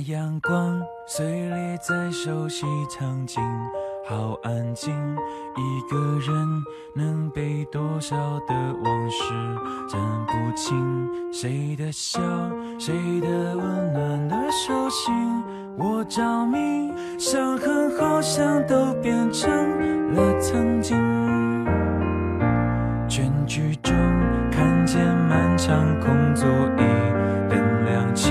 阳光碎裂在熟悉场景，好安静。一个人能背多少的往事，讲不清。谁的笑，谁的温暖的手心，我着迷。伤痕好像都变成了曾经。全剧终，看见漫长空座椅，灯亮起，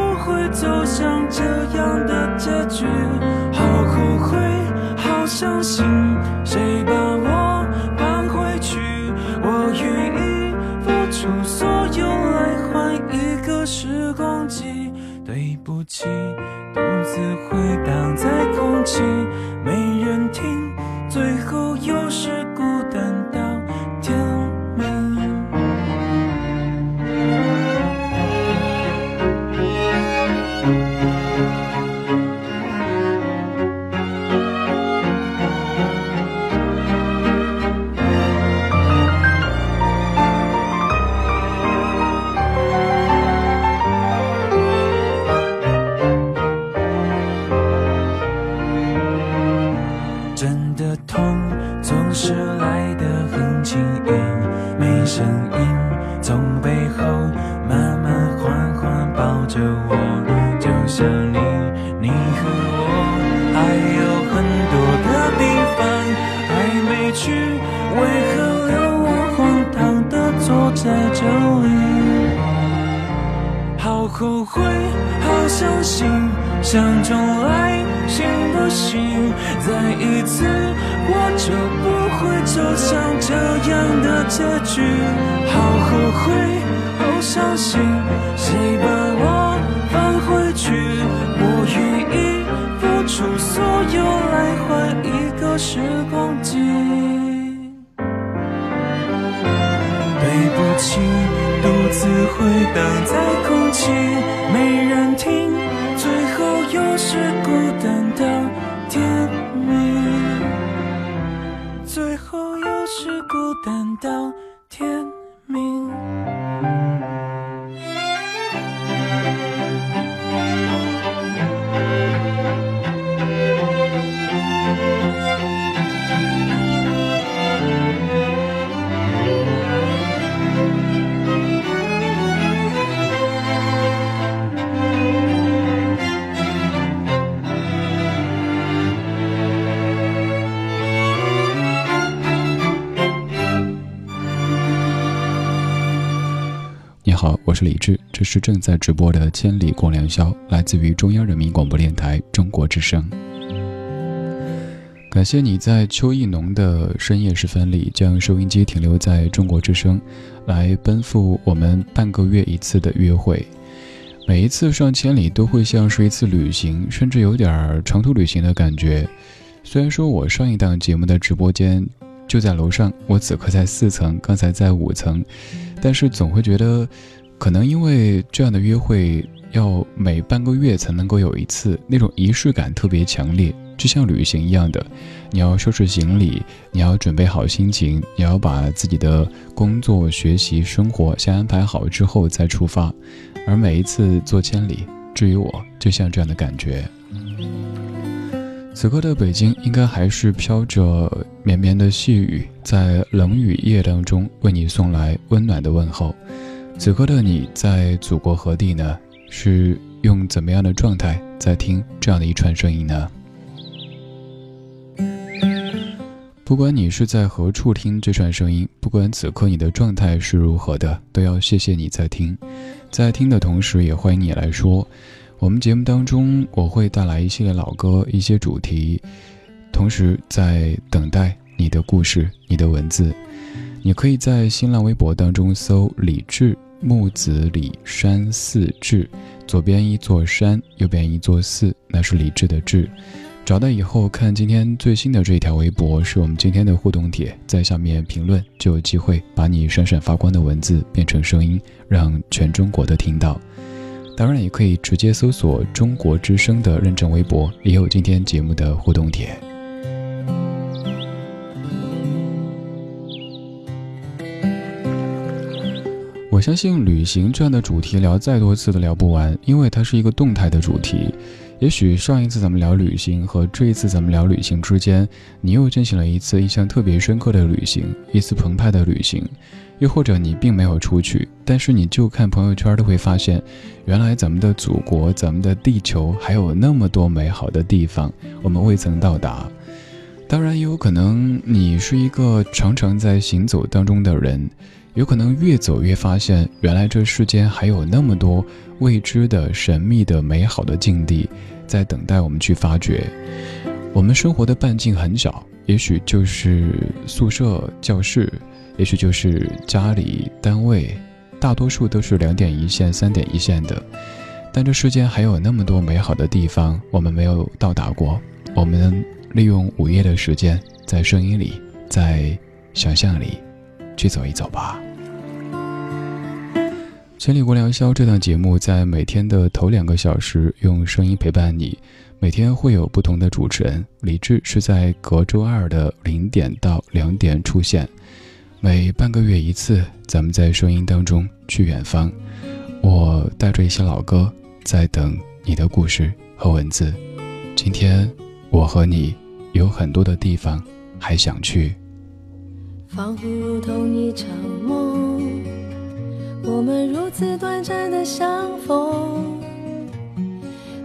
会走向这样的结局。好后悔。好伤心谁把是孤单到天明最后又是孤单到天好，我是李智，这是正在直播的《千里共良宵》，来自于中央人民广播电台中国之声。感谢你在秋意浓的深夜时分里，将收音机停留在中国之声，来奔赴我们半个月一次的约会。每一次上千里都会像是一次旅行，甚至有点长途旅行的感觉。虽然说我上一档节目的直播间就在楼上，我此刻在四层，刚才在五层，但是总会觉得，可能因为这样的约会要每半个月才能够有一次，那种仪式感特别强烈。就像旅行一样的，你要收拾行李，你要准备好心情，你要把自己的工作、学习、生活先安排好之后再出发。而每一次做千里，至于我，就像这样的感觉。此刻的北京，应该还是飘着绵绵的细雨，在冷雨夜当中为你送来温暖的问候。此刻的你在祖国何地呢？是用怎么样的状态在听这样的一串声音呢？不管你是在何处听这串声音，不管此刻你的状态是如何的，都要谢谢你在听。在听的同时，也欢迎你来说。我们节目当中，我会带来一系列老歌，一些主题，同时在等待你的故事、你的文字。你可以在新浪微博当中搜“李志木子李山寺志”，左边一座山，右边一座寺，那是李志的志。找到以后，看今天最新的这一条微博，是我们今天的互动帖，在下面评论就有机会把你闪闪发光的文字变成声音，让全中国都听到。当然，也可以直接搜索“中国之声”的认证微博，也有今天节目的互动帖。我相信旅行这样的主题聊再多次都聊不完，因为它是一个动态的主题。也许上一次咱们聊旅行和这一次咱们聊旅行之间，你又进行了一次印象特别深刻的旅行，一次澎湃的旅行；又或者你并没有出去，但是你就看朋友圈都会发现，原来咱们的祖国、咱们的地球还有那么多美好的地方，我们未曾到达。当然，也有可能你是一个常常在行走当中的人，有可能越走越发现，原来这世间还有那么多未知的、神秘的、美好的境地。在等待我们去发掘。我们生活的半径很小，也许就是宿舍、教室，也许就是家里、单位，大多数都是两点一线、三点一线的。但这世间还有那么多美好的地方，我们没有到达过。我们利用午夜的时间，在声音里，在想象里，去走一走吧。千里无良宵这档节目在每天的头两个小时用声音陪伴你，每天会有不同的主持人。李志是在隔周二的零点到两点出现，每半个月一次，咱们在声音当中去远方。我带着一些老歌，在等你的故事和文字。今天我和你有很多的地方还想去，仿佛如同一场梦。我们如此短暂的相逢，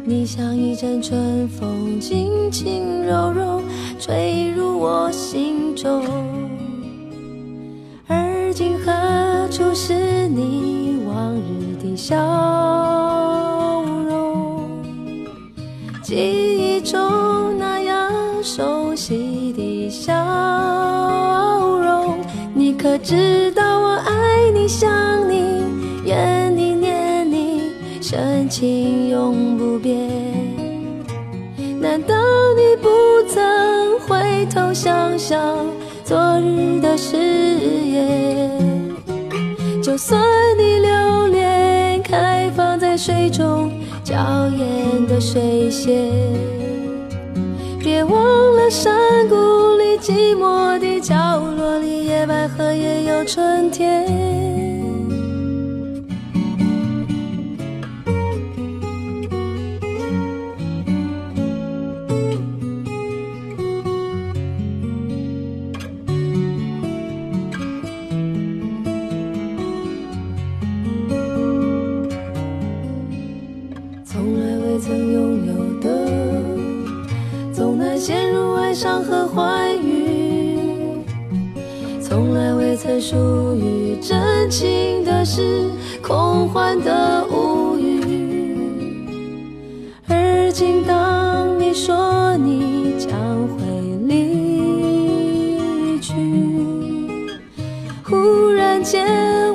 你像一阵春风，轻轻柔柔吹入我心中。处是你往日的笑容？记忆中那样熟悉的笑容，你可知道我爱你，想你。怨你念你，深情永不变。难道你不曾回头想想昨日的誓言？就算你留恋开放在水中娇艳的水仙，别忘了山谷里寂寞的角落里，野百合也有春天。属于真情的是空幻的物语而今当你说你将会离去忽然间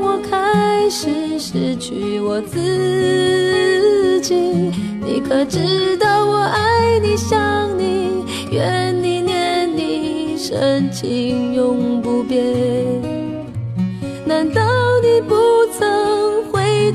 我开始失去我自己你可知道我爱你想你怨你念你深情永不变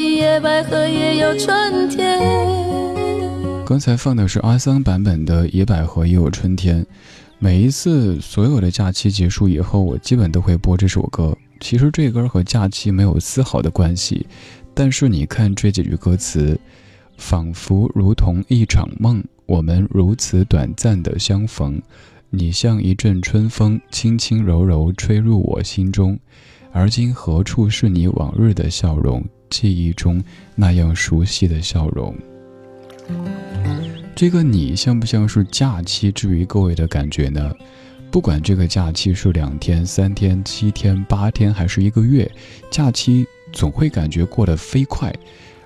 野百合也有春天。刚才放的是阿桑版本的《野百合也有春天》。每一次所有的假期结束以后，我基本都会播这首歌。其实这歌和假期没有丝毫的关系，但是你看这几句歌词，仿佛如同一场梦，我们如此短暂的相逢。你像一阵春风，轻轻柔柔吹入我心中。而今何处是你往日的笑容？记忆中那样熟悉的笑容。这个你像不像是假期之于各位的感觉呢？不管这个假期是两天、三天、七天、八天，还是一个月，假期总会感觉过得飞快，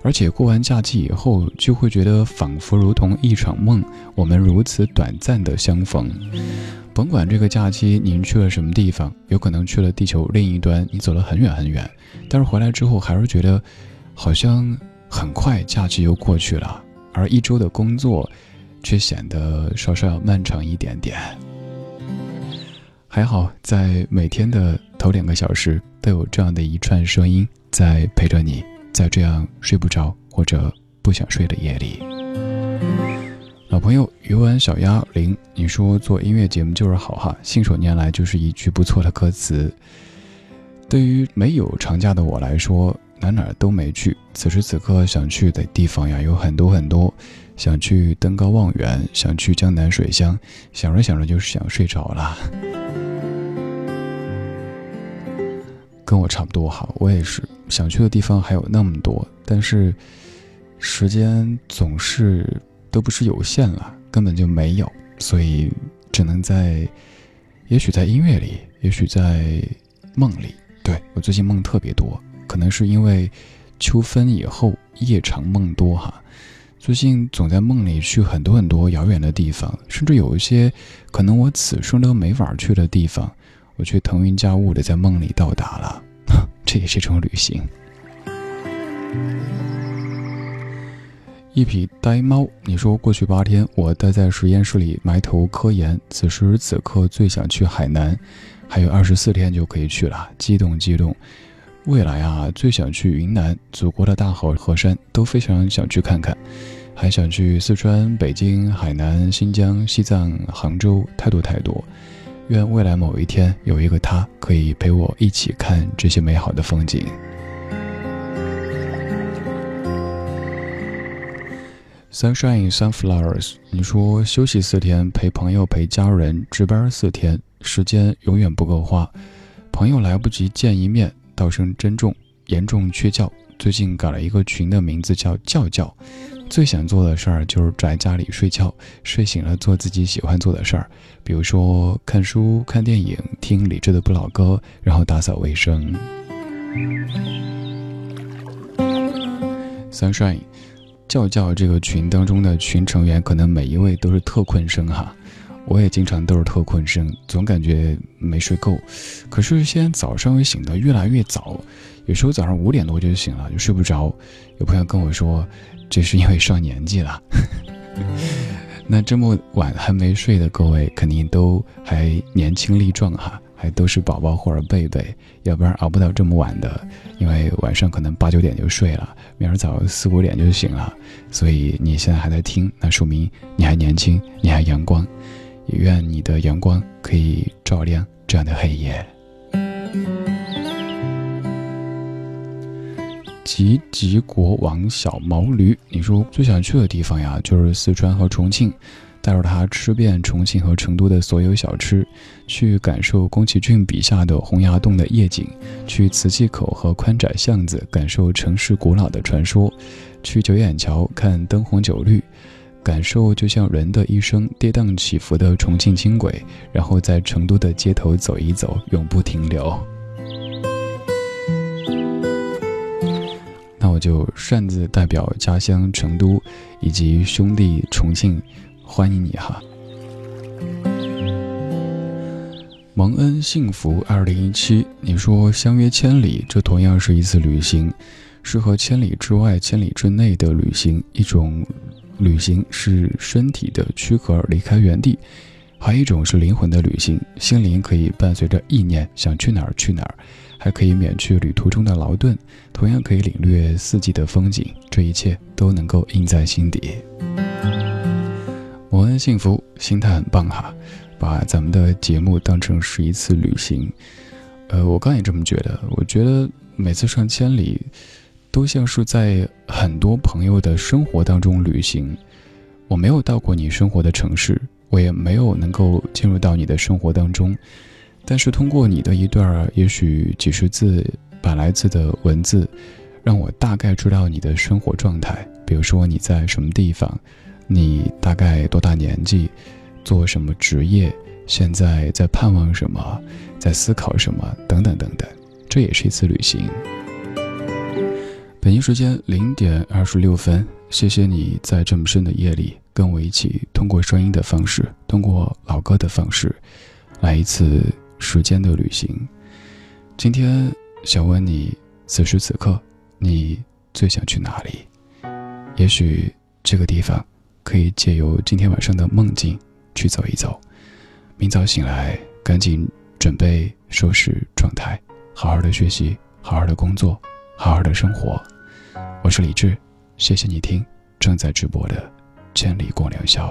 而且过完假期以后，就会觉得仿佛如同一场梦，我们如此短暂的相逢。甭管这个假期您去了什么地方，有可能去了地球另一端，你走了很远很远，但是回来之后还是觉得，好像很快假期又过去了。而一周的工作，却显得稍稍要漫长一点点。还好，在每天的头两个小时，都有这样的一串声音在陪着你，在这样睡不着或者不想睡的夜里。老朋友鱼丸小鸭零，你说做音乐节目就是好哈，信手拈来就是一句不错的歌词。对于没有长假的我来说，哪哪都没去。此时此刻想去的地方呀，有很多很多。想去登高望远，想去江南水乡，想着想着就是想睡着了。跟我差不多哈，我也是想去的地方还有那么多，但是时间总是都不是有限了，根本就没有，所以只能在，也许在音乐里，也许在梦里。对我最近梦特别多，可能是因为秋分以后夜长梦多哈。最近总在梦里去很多很多遥远的地方，甚至有一些可能我此生都没法去的地方，我却腾云驾雾的在梦里到达了，这也是一种旅行。一匹呆猫，你说过去八天我待在实验室里埋头科研，此时此刻最想去海南，还有二十四天就可以去了，激动激动。未来啊，最想去云南，祖国的大好河山都非常想去看看，还想去四川、北京、海南、新疆、西藏、杭州，太多太多。愿未来某一天有一个他可以陪我一起看这些美好的风景。Sunshine sunflowers，你说休息四天，陪朋友陪家人，值班四天，时间永远不够花，朋友来不及见一面，道声珍重，严重缺觉。最近改了一个群的名字叫觉觉，最想做的事儿就是在家里睡觉，睡醒了做自己喜欢做的事儿，比如说看书、看电影、听理智的不老歌，然后打扫卫生。Sunshine。教教这个群当中的群成员，可能每一位都是特困生哈，我也经常都是特困生，总感觉没睡够。可是现在早上又醒得越来越早，有时候早上五点多就醒了，就睡不着。有朋友跟我说，这是因为上年纪了。那这么晚还没睡的各位，肯定都还年轻力壮哈。都是宝宝或者贝贝，要不然熬不到这么晚的，因为晚上可能八九点就睡了，明儿早四五点就醒了。所以你现在还在听，那说明你还年轻，你还阳光。也愿你的阳光可以照亮这样的黑夜。吉吉国王小毛驴，你说最想去的地方呀，就是四川和重庆，带着他吃遍重庆和成都的所有小吃，去感受宫崎骏笔下的洪崖洞的夜景，去磁器口和宽窄巷子感受城市古老的传说，去九眼桥看灯红酒绿，感受就像人的一生跌宕起伏的重庆轻轨，然后在成都的街头走一走，永不停留。那我就擅自代表家乡成都以及兄弟重庆，欢迎你哈！蒙恩幸福二零一七，你说相约千里，这同样是一次旅行，适合千里之外、千里之内的旅行。一种旅行是身体的躯壳离开原地，还有一种是灵魂的旅行，心灵可以伴随着意念想去哪儿去哪儿。还可以免去旅途中的劳顿，同样可以领略四季的风景，这一切都能够印在心底。我很幸福，心态很棒哈，把咱们的节目当成是一次旅行。呃，我刚也这么觉得，我觉得每次上千里，都像是在很多朋友的生活当中旅行。我没有到过你生活的城市，我也没有能够进入到你的生活当中。但是通过你的一段也许几十字、百来字的文字，让我大概知道你的生活状态。比如说你在什么地方，你大概多大年纪，做什么职业，现在在盼望什么，在思考什么，等等等等。这也是一次旅行。北京时间零点二十六分，谢谢你在这么深的夜里跟我一起，通过声音的方式，通过老歌的方式，来一次。时间的旅行，今天想问你，此时此刻你最想去哪里？也许这个地方可以借由今天晚上的梦境去走一走。明早醒来，赶紧准备收拾状态，好好的学习，好好的工作，好好的生活。我是李志，谢谢你听正在直播的《千里共良宵》。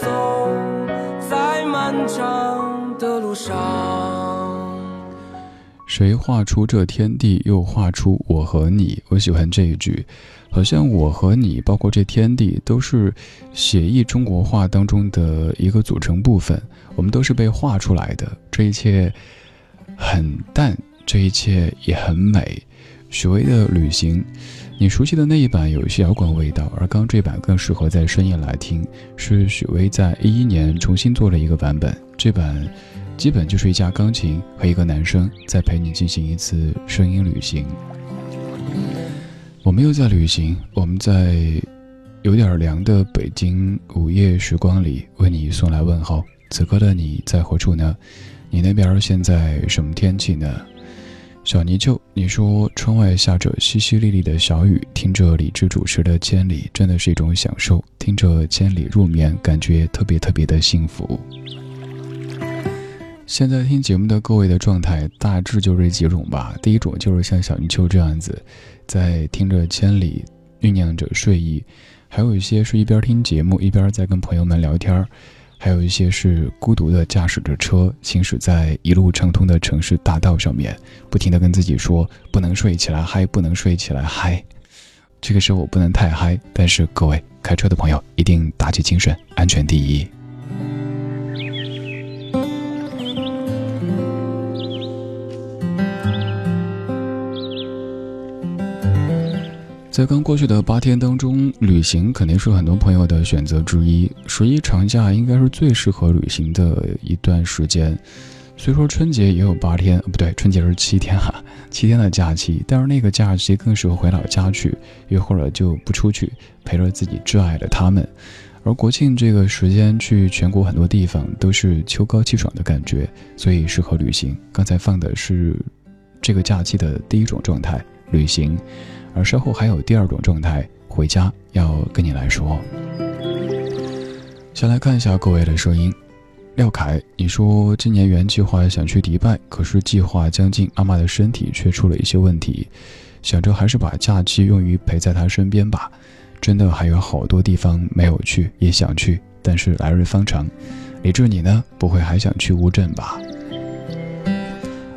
走在漫长的路上。谁画出这天地，又画出我和你？我喜欢这一句，好像我和你，包括这天地，都是写意中国画当中的一个组成部分。我们都是被画出来的，这一切很淡。这一切也很美。许巍的旅行，你熟悉的那一版有一些摇滚味道，而刚这版更适合在深夜来听。是许巍在一一年重新做了一个版本，这版基本就是一架钢琴和一个男生在陪你进行一次声音旅行。我们又在旅行，我们在有点凉的北京午夜时光里为你送来问候。此刻的你在何处呢？你那边现在什么天气呢？小泥鳅，你说窗外下着淅淅沥沥的小雨，听着李志主持的《千里》，真的是一种享受。听着《千里》入眠，感觉特别特别的幸福。现在听节目的各位的状态大致就这几种吧。第一种就是像小泥鳅这样子，在听着《千里》，酝酿着睡意；还有一些是一边听节目一边在跟朋友们聊天。还有一些是孤独的驾驶着车，行驶在一路畅通的城市大道上面，不停的跟自己说不能睡起来嗨，不能睡起来嗨。这个时候我不能太嗨，但是各位开车的朋友一定打起精神，安全第一。在刚过去的八天当中，旅行肯定是很多朋友的选择之一。十一长假应该是最适合旅行的一段时间。虽说春节也有八天，不对，春节是七天哈，七天的假期。但是那个假期更适合回老家去，又或者就不出去，陪着自己挚爱的他们。而国庆这个时间去全国很多地方都是秋高气爽的感觉，所以适合旅行。刚才放的是这个假期的第一种状态，旅行。而稍后还有第二种状态，回家要跟你来说。先来看一下各位的声音，廖凯，你说今年原计划想去迪拜，可是计划将近，妈妈的身体却出了一些问题，想着还是把假期用于陪在她身边吧。真的还有好多地方没有去，也想去，但是来日方长。李志，你呢？不会还想去乌镇吧？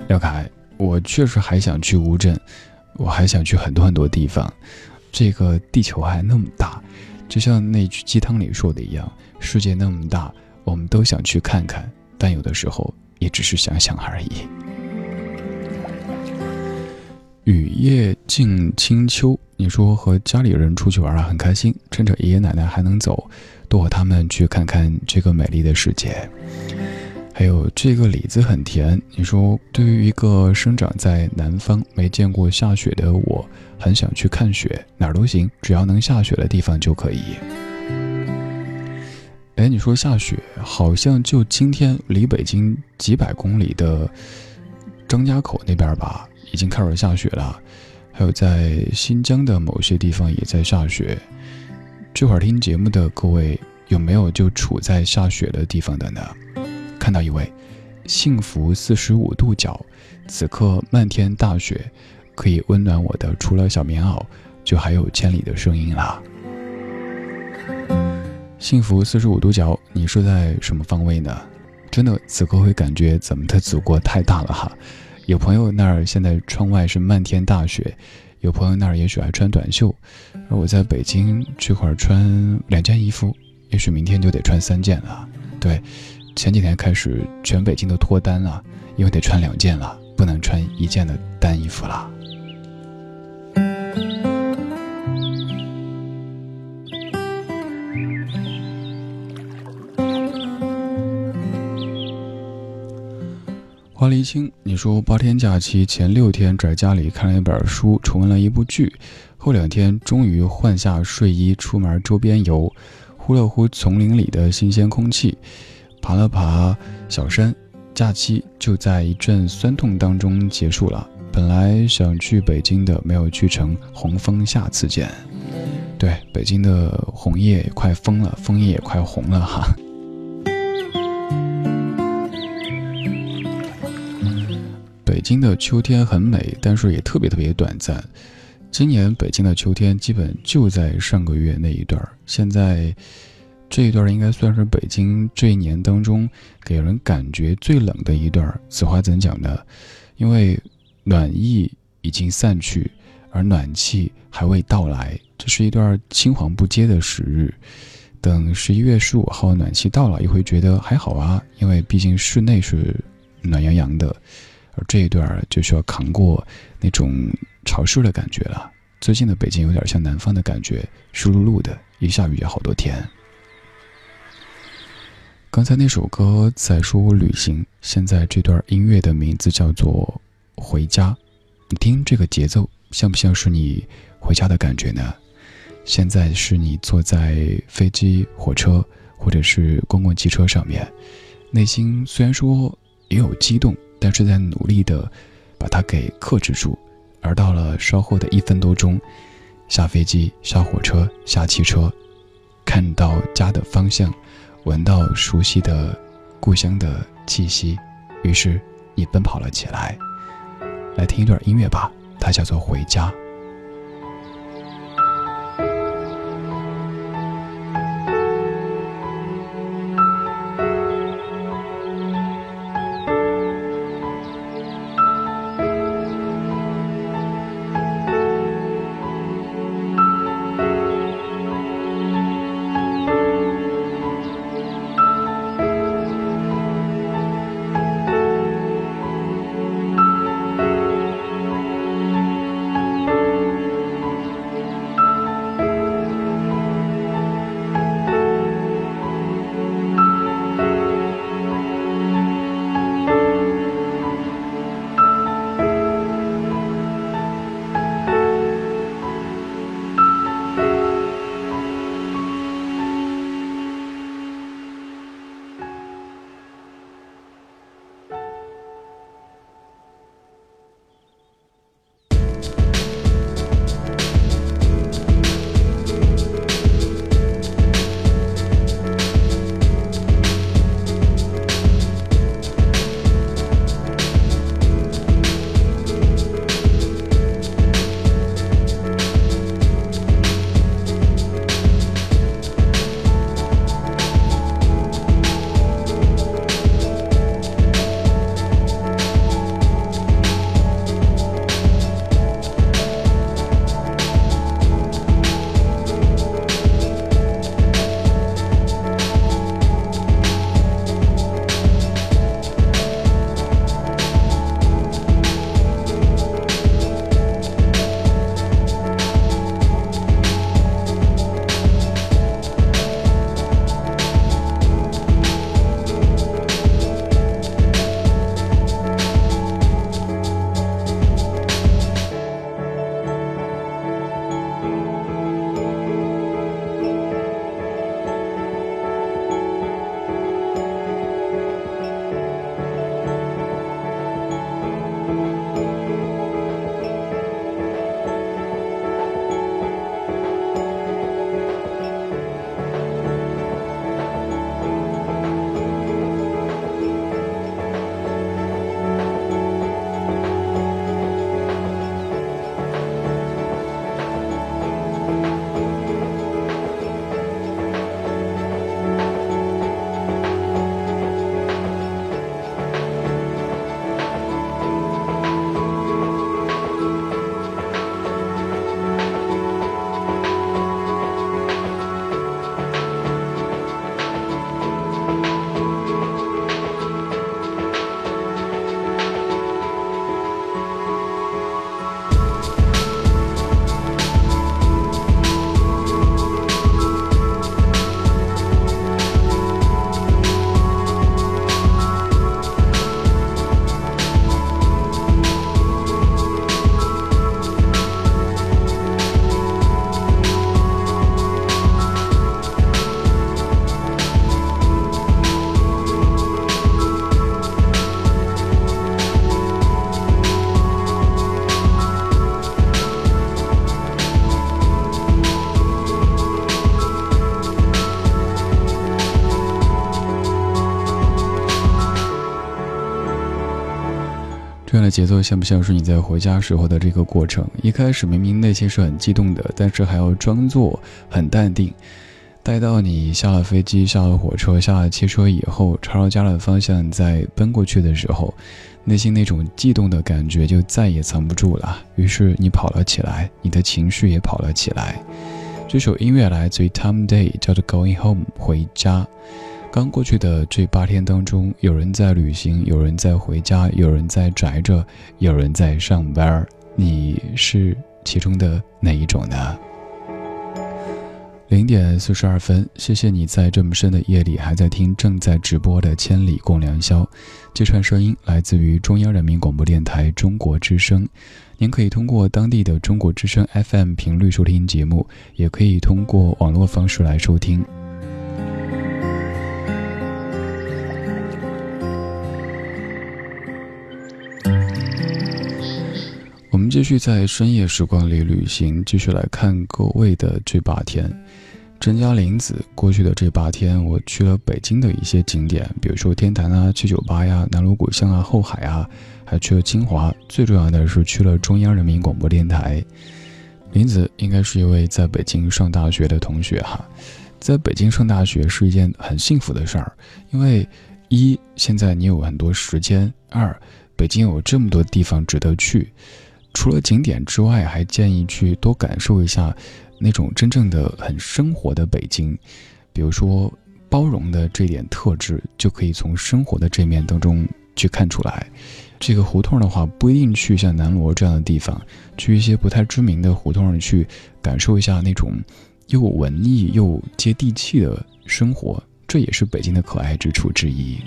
廖凯，我确实还想去乌镇。我还想去很多很多地方，这个地球还那么大，就像那句鸡汤里说的一样，世界那么大，我们都想去看看，但有的时候也只是想想而已。雨夜静清秋，你说和家里人出去玩啊，很开心，趁着爷爷奶奶还能走，多和他们去看看这个美丽的世界。还有这个李子很甜。你说，对于一个生长在南方、没见过下雪的我，很想去看雪，哪儿都行，只要能下雪的地方就可以。哎，你说下雪，好像就今天离北京几百公里的张家口那边吧，已经开始下雪了。还有在新疆的某些地方也在下雪。这会儿听节目的各位，有没有就处在下雪的地方的呢？看到一位幸福四十五度角，此刻漫天大雪，可以温暖我的，除了小棉袄，就还有千里的声音啦。幸福四十五度角，你是在什么方位呢？真的，此刻会感觉咱们的祖国太大了哈。有朋友那儿现在窗外是漫天大雪，有朋友那儿也许还穿短袖，而我在北京这会儿穿两件衣服，也许明天就得穿三件了。对。前几天开始全北京都脱单了，因为得穿两件了，不能穿一件的单衣服了。花离青，你说八天假期前六天宅家里看了一本书，重温了一部剧，后两天终于换下睡衣出门周边游，呼了呼丛林里的新鲜空气。爬了爬小山，假期就在一阵酸痛当中结束了。本来想去北京的，没有去成，红枫下次见。对，北京的红叶也快枫了，枫叶也快红了哈。北京的秋天很美，但是也特别特别短暂。今年北京的秋天基本就在上个月那一段现在这一段应该算是北京这一年当中给人感觉最冷的一段此话怎讲呢？因为暖意已经散去，而暖气还未到来，这是一段青黄不接的时日。等十一月十五号暖气到了，也会觉得还好啊，因为毕竟室内是暖洋洋的。而这一段就需要扛过那种潮湿的感觉了。最近的北京有点像南方的感觉，湿漉漉的，一下雨就好多天。刚才那首歌在说我旅行，现在这段音乐的名字叫做《回家》。你听这个节奏，像不像是你回家的感觉呢？现在是你坐在飞机、火车或者是公共汽车上面，内心虽然说也有激动。但是在努力的把它给克制住，而到了稍后的一分多钟，下飞机、下火车、下汽车，看到家的方向，闻到熟悉的故乡的气息，于是你奔跑了起来。来听一段音乐吧，它叫做《回家》。节奏像不像是你在回家时候的这个过程？一开始明明内心是很激动的，但是还要装作很淡定。待到你下了飞机、下了火车、下了汽车以后，朝着家的方向再奔过去的时候，内心那种悸动的感觉就再也藏不住了。于是你跑了起来，你的情绪也跑了起来。这首音乐来自于 Tom Day，叫做《Going Home》回家。刚过去的这八天当中，有人在旅行，有人在回家，有人在宅着，有人在上班。你是其中的哪一种呢？零点四十二分，谢谢你在这么深的夜里还在听正在直播的《千里共良宵》。这串声音来自于中央人民广播电台中国之声。您可以通过当地的中国之声 FM 频率收听节目，也可以通过网络方式来收听。我们继续在深夜时光里旅行，继续来看各位的这八天。陈家林子过去的这八天，我去了北京的一些景点，比如说天坛啊、七九八呀、南锣鼓巷啊、后海啊，还去了清华。最重要的是去了中央人民广播电台。林子应该是一位在北京上大学的同学哈，在北京上大学是一件很幸福的事儿，因为一现在你有很多时间，二北京有这么多地方值得去。除了景点之外，还建议去多感受一下那种真正的很生活的北京。比如说包容的这点特质，就可以从生活的这面当中去看出来。这个胡同的话，不一定去像南锣这样的地方，去一些不太知名的胡同去感受一下那种又文艺又接地气的生活，这也是北京的可爱之处之一。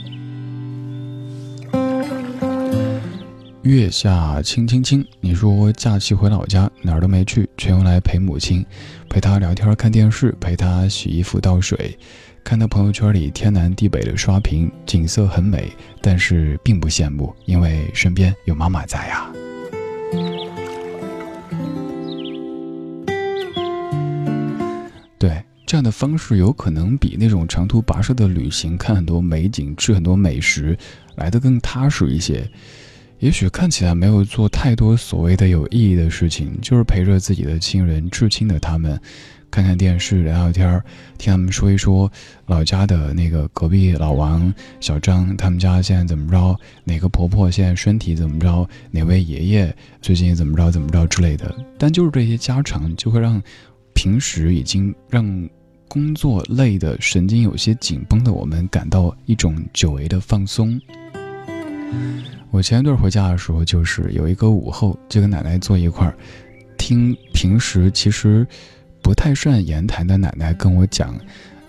月下清清清，你说假期回老家哪儿都没去，全用来陪母亲，陪她聊天看电视，陪她洗衣服倒水，看到朋友圈里天南地北的刷屏，景色很美，但是并不羡慕，因为身边有妈妈在呀。对，这样的方式有可能比那种长途跋涉的旅行，看很多美景，吃很多美食，来得更踏实一些。也许看起来没有做太多所谓的有意义的事情，就是陪着自己的亲人、至亲的他们，看看电视、聊聊天儿，听他们说一说老家的那个隔壁老王、小张他们家现在怎么着，哪个婆婆现在身体怎么着，哪位爷爷最近怎么着怎么着之类的。但就是这些家常，就会让平时已经让工作累的神经有些紧绷的我们感到一种久违的放松。我前一段回家的时候，就是有一个午后，就跟奶奶坐一块儿，听平时其实不太善言谈的奶奶跟我讲，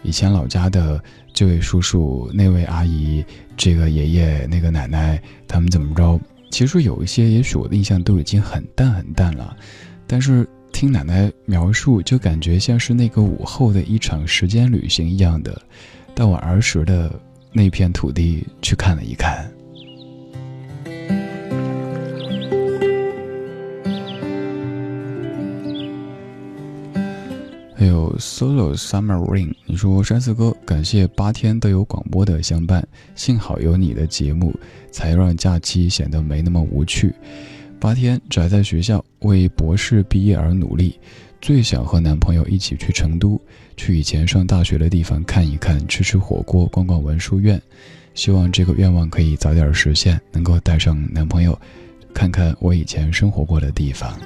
以前老家的这位叔叔、那位阿姨、这个爷爷、那个奶奶，他们怎么着？其实有一些，也许我的印象都已经很淡很淡了，但是听奶奶描述，就感觉像是那个午后的一场时间旅行一样的，到我儿时的那片土地去看了一看。还有 Solo Summer Rain，你说山寺哥，感谢八天都有广播的相伴，幸好有你的节目，才让假期显得没那么无趣。八天宅在学校为博士毕业而努力，最想和男朋友一起去成都，去以前上大学的地方看一看，吃吃火锅，逛逛文殊院。希望这个愿望可以早点实现，能够带上男朋友，看看我以前生活过的地方。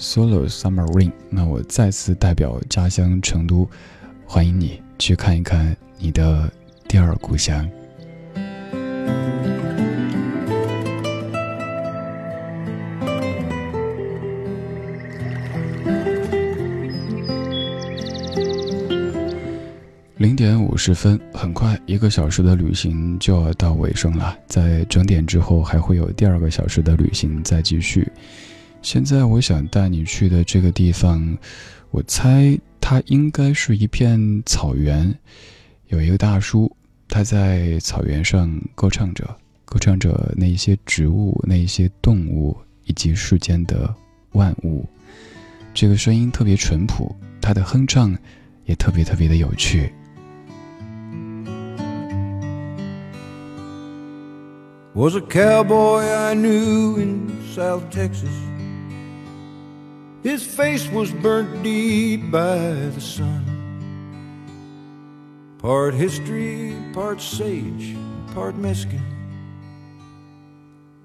Solo Summer Rain，那我再次代表家乡成都，欢迎你去看一看你的第二故乡。零点五十分，很快一个小时的旅行就要到尾声了，在整点之后还会有第二个小时的旅行再继续。现在我想带你去的这个地方，我猜它应该是一片草原，有一个大叔，他在草原上歌唱着，歌唱着那些植物、那些动物以及世间的万物。这个声音特别淳朴，他的哼唱也特别特别的有趣。was a cowboy I knew in South Texas. His face was burnt deep by the sun. Part history, part sage, part Mexican.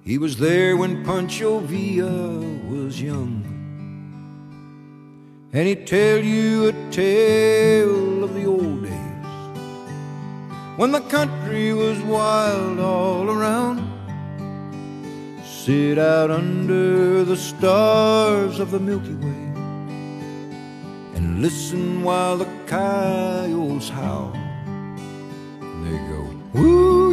He was there when Pancho Villa was young. And he'd tell you a tale of the old days when the country was wild all around. Sit out under the stars of the Milky Way and listen while the coyotes howl. And they go, woo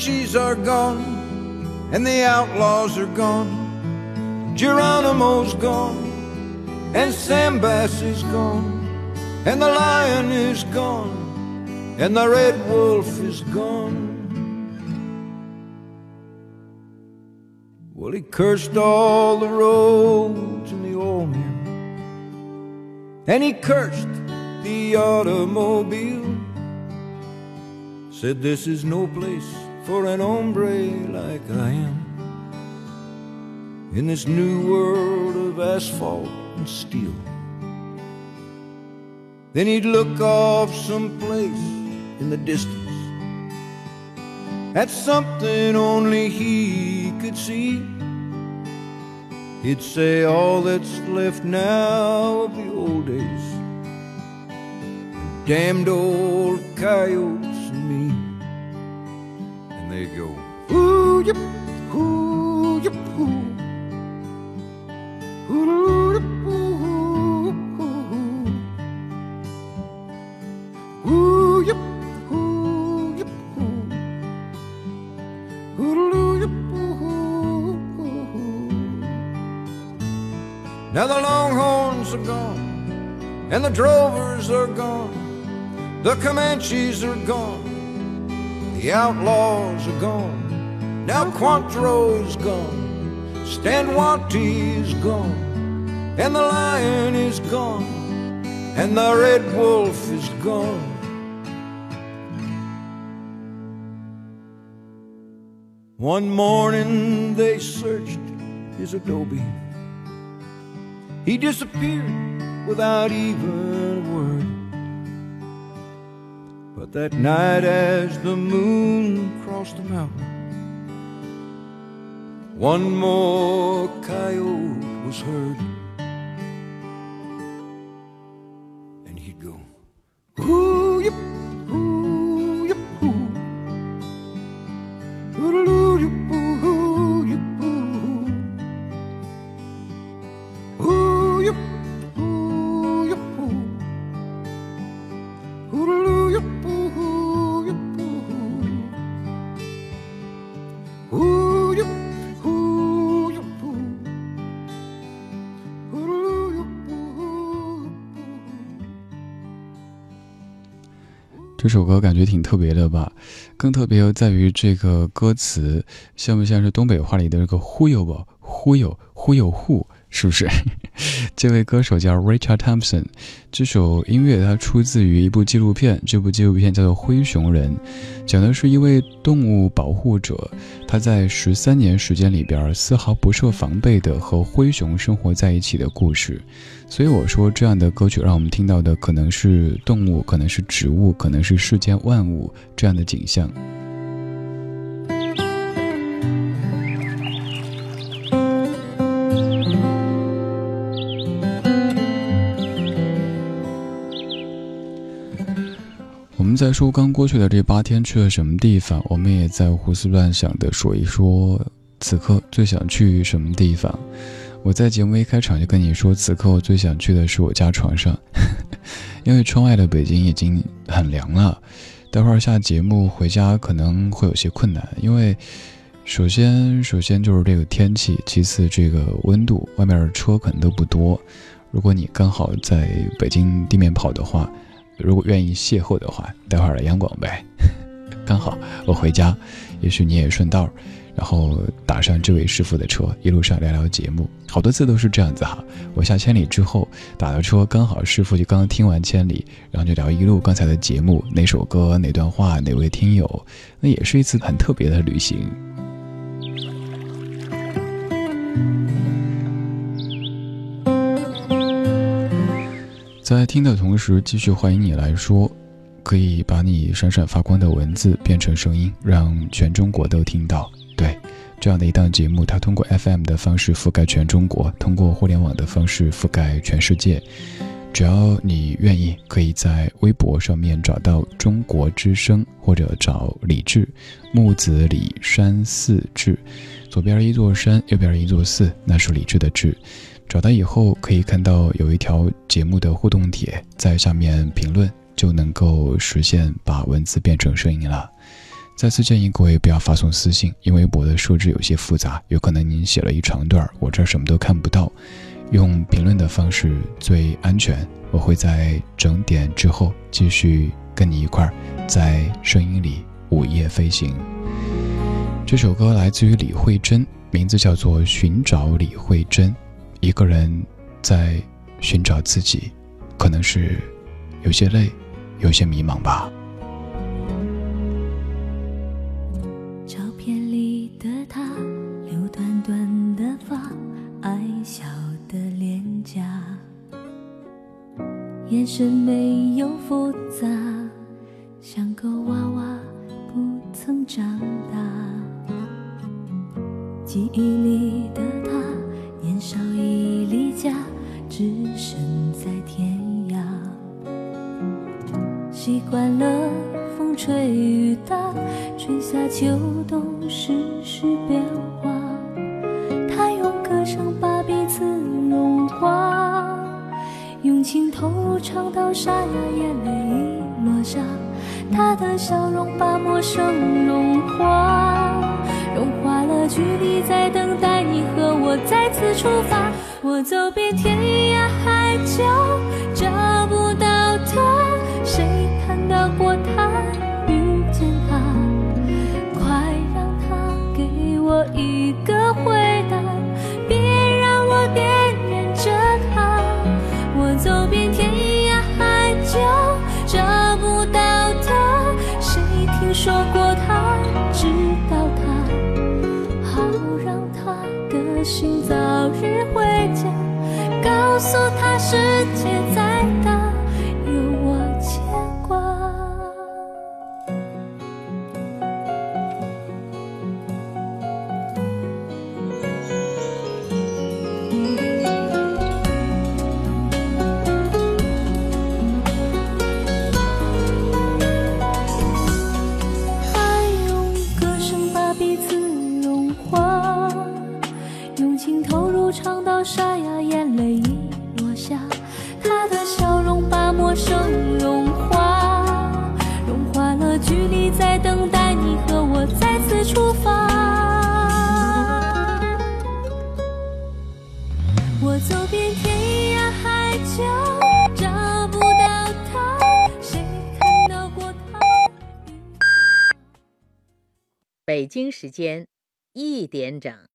Comanches are gone, and the outlaws are gone. Geronimo's gone, and Sam Bass is gone, and the lion is gone, and the red wolf is gone. Well, he cursed all the roads and the old and he cursed the automobile. Said, This is no place for an hombre like I am. In this new world of asphalt and steel. Then he'd look off someplace in the distance at something only he could see. He'd say all that's left now of the old days, damned old me. And they go, ooh yip, ooh yip, ooh, ooh yip, ooh, ooh, ooh. Yip, ooh yip, ooh. Now the longhorns are gone, and the drovers are gone, the Comanches are gone, the outlaws are gone, now Quantro's gone, Stan Wanty's gone, and the lion is gone, and the red wolf is gone. One morning they searched his adobe. He disappeared without even But that night, as the moon crossed the mountain, one more coyote was heard. And he'd go, Ooh, 这首歌感觉挺特别的吧？更特别在于这个歌词，像不像是东北话里的那个忽悠吧？忽悠忽悠忽悠，是不是？这位歌手叫 Richard Thompson，这首音乐它出自于一部纪录片，这部纪录片叫做《灰熊人》，讲的是一位动物保护者，他在十三年时间里边丝毫不设防备的和灰熊生活在一起的故事。所以我说，这样的歌曲让我们听到的可能是动物，可能是植物，可能是世间万物这样的景象。在说刚过去的这八天去了什么地方，我们也在胡思乱想的说一说此刻最想去什么地方。我在节目一开场就跟你说，此刻我最想去的是我家床上，因为窗外的北京已经很凉了。待会儿下节目回家可能会有些困难，因为首先首先就是这个天气，其次这个温度，外面的车可能都不多，如果你刚好在北京地面跑的话，如果愿意邂逅的话，待会儿来央广呗。刚好我回家，也许你也顺道，然后打上这位师傅的车，一路上聊聊节目。好多次都是这样子哈。我下千里之后打了车，刚好师傅就刚刚听完千里，然后就聊一路刚才的节目，哪首歌、哪段话、哪位听友，那也是一次很特别的旅行。在听的同时，继续欢迎你来说，可以把你闪闪发光的文字变成声音，让全中国都听到。对，这样的一档节目，它通过 FM 的方式覆盖全中国，通过互联网的方式覆盖全世界。只要你愿意，可以在微博上面找到“中国之声”，或者找李志，木子李山寺志，左边一座山，右边一座寺，那是李志的志。找到以后，可以看到有一条节目的互动帖，在下面评论就能够实现把文字变成声音了。再次建议各位不要发送私信，因为我的设置有些复杂，有可能您写了一长段，我这什么都看不到。用评论的方式最安全。我会在整点之后继续跟你一块儿在声音里午夜飞行。这首歌来自于李慧珍，名字叫做《寻找李慧珍》。一个人在寻找自己，可能是有些累，有些迷茫吧。照片里的他，留短短的发，爱笑的脸颊，眼神没有复杂，像个娃娃不曾长大。记忆里的他。年少已离家，只身在天涯。习惯了风吹雨打，春夏秋冬世事变化。他用歌声把彼此融化，用情投入唱到沙哑，眼泪已落下。他的笑容把陌生融化。的距离，在等待你和我再次出发。我走遍天涯海角，找不到 so 时间一点整。